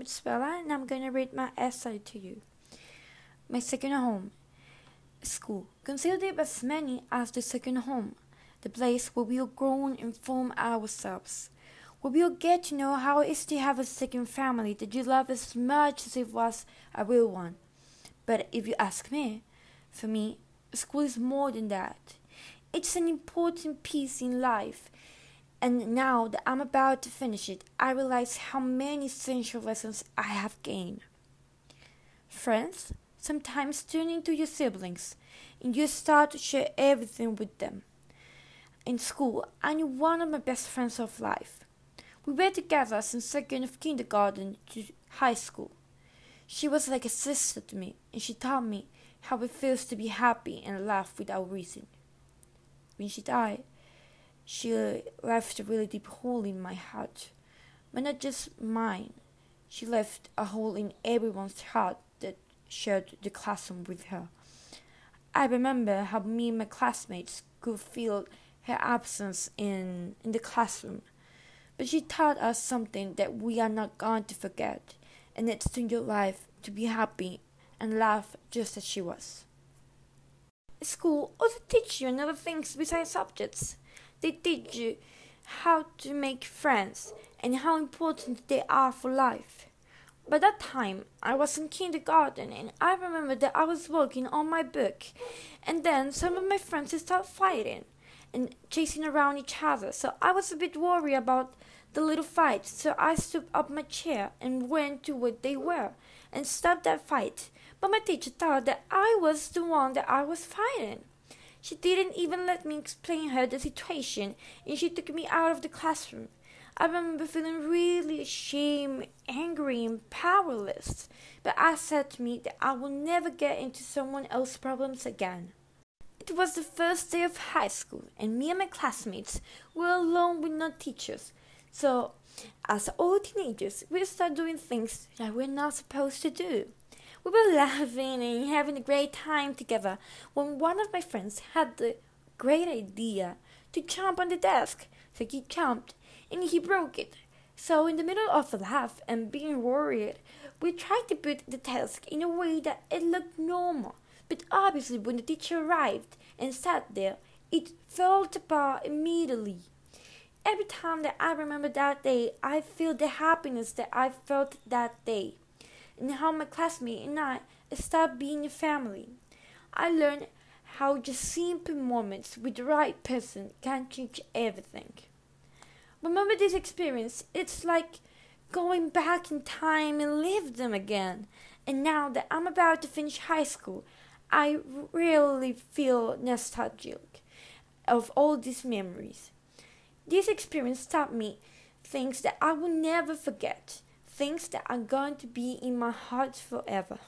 name is Bella, and I'm gonna read my essay to you. My second home. School. Considered as many as the second home, the place where we'll grow and form ourselves, where we'll get to know how it is to have a second family that you love as much as it was a real one. But if you ask me, for me, school is more than that. It's an important piece in life. And now that I'm about to finish it, I realize how many essential lessons I have gained. Friends, sometimes turning to your siblings, and you start to share everything with them. In school, I knew one of my best friends of life. We were together since second of kindergarten to high school. She was like a sister to me, and she taught me how it feels to be happy and laugh without reason. When she died, she left a really deep hole in my heart, but not just mine. She left a hole in everyone's heart that shared the classroom with her. I remember how me and my classmates could feel her absence in, in the classroom, but she taught us something that we are not going to forget, and it's to your life to be happy and laugh just as she was. School also teach you another things besides subjects. They teach you how to make friends and how important they are for life. By that time, I was in kindergarten and I remember that I was working on my book, and then some of my friends started fighting and chasing around each other. So I was a bit worried about the little fight. So I stood up my chair and went to where they were and stopped that fight. But my teacher thought that I was the one that I was fighting. She didn't even let me explain her the situation, and she took me out of the classroom. I remember feeling really ashamed, angry, and powerless. But I said to me that I will never get into someone else's problems again. It was the first day of high school, and me and my classmates were alone with no teachers. So, as all teenagers, we started doing things that we're not supposed to do. We were laughing and having a great time together when one of my friends had the great idea to jump on the desk. So he jumped and he broke it. So, in the middle of a laugh and being worried, we tried to put the desk in a way that it looked normal. But obviously, when the teacher arrived and sat there, it fell apart immediately. Every time that I remember that day, I feel the happiness that I felt that day and how my classmate and I started being a family. I learned how just simple moments with the right person can change everything. Remember this experience? It's like going back in time and live them again. And now that I'm about to finish high school, I really feel nostalgic of all these memories. This experience taught me things that I will never forget things that are going to be in my heart forever.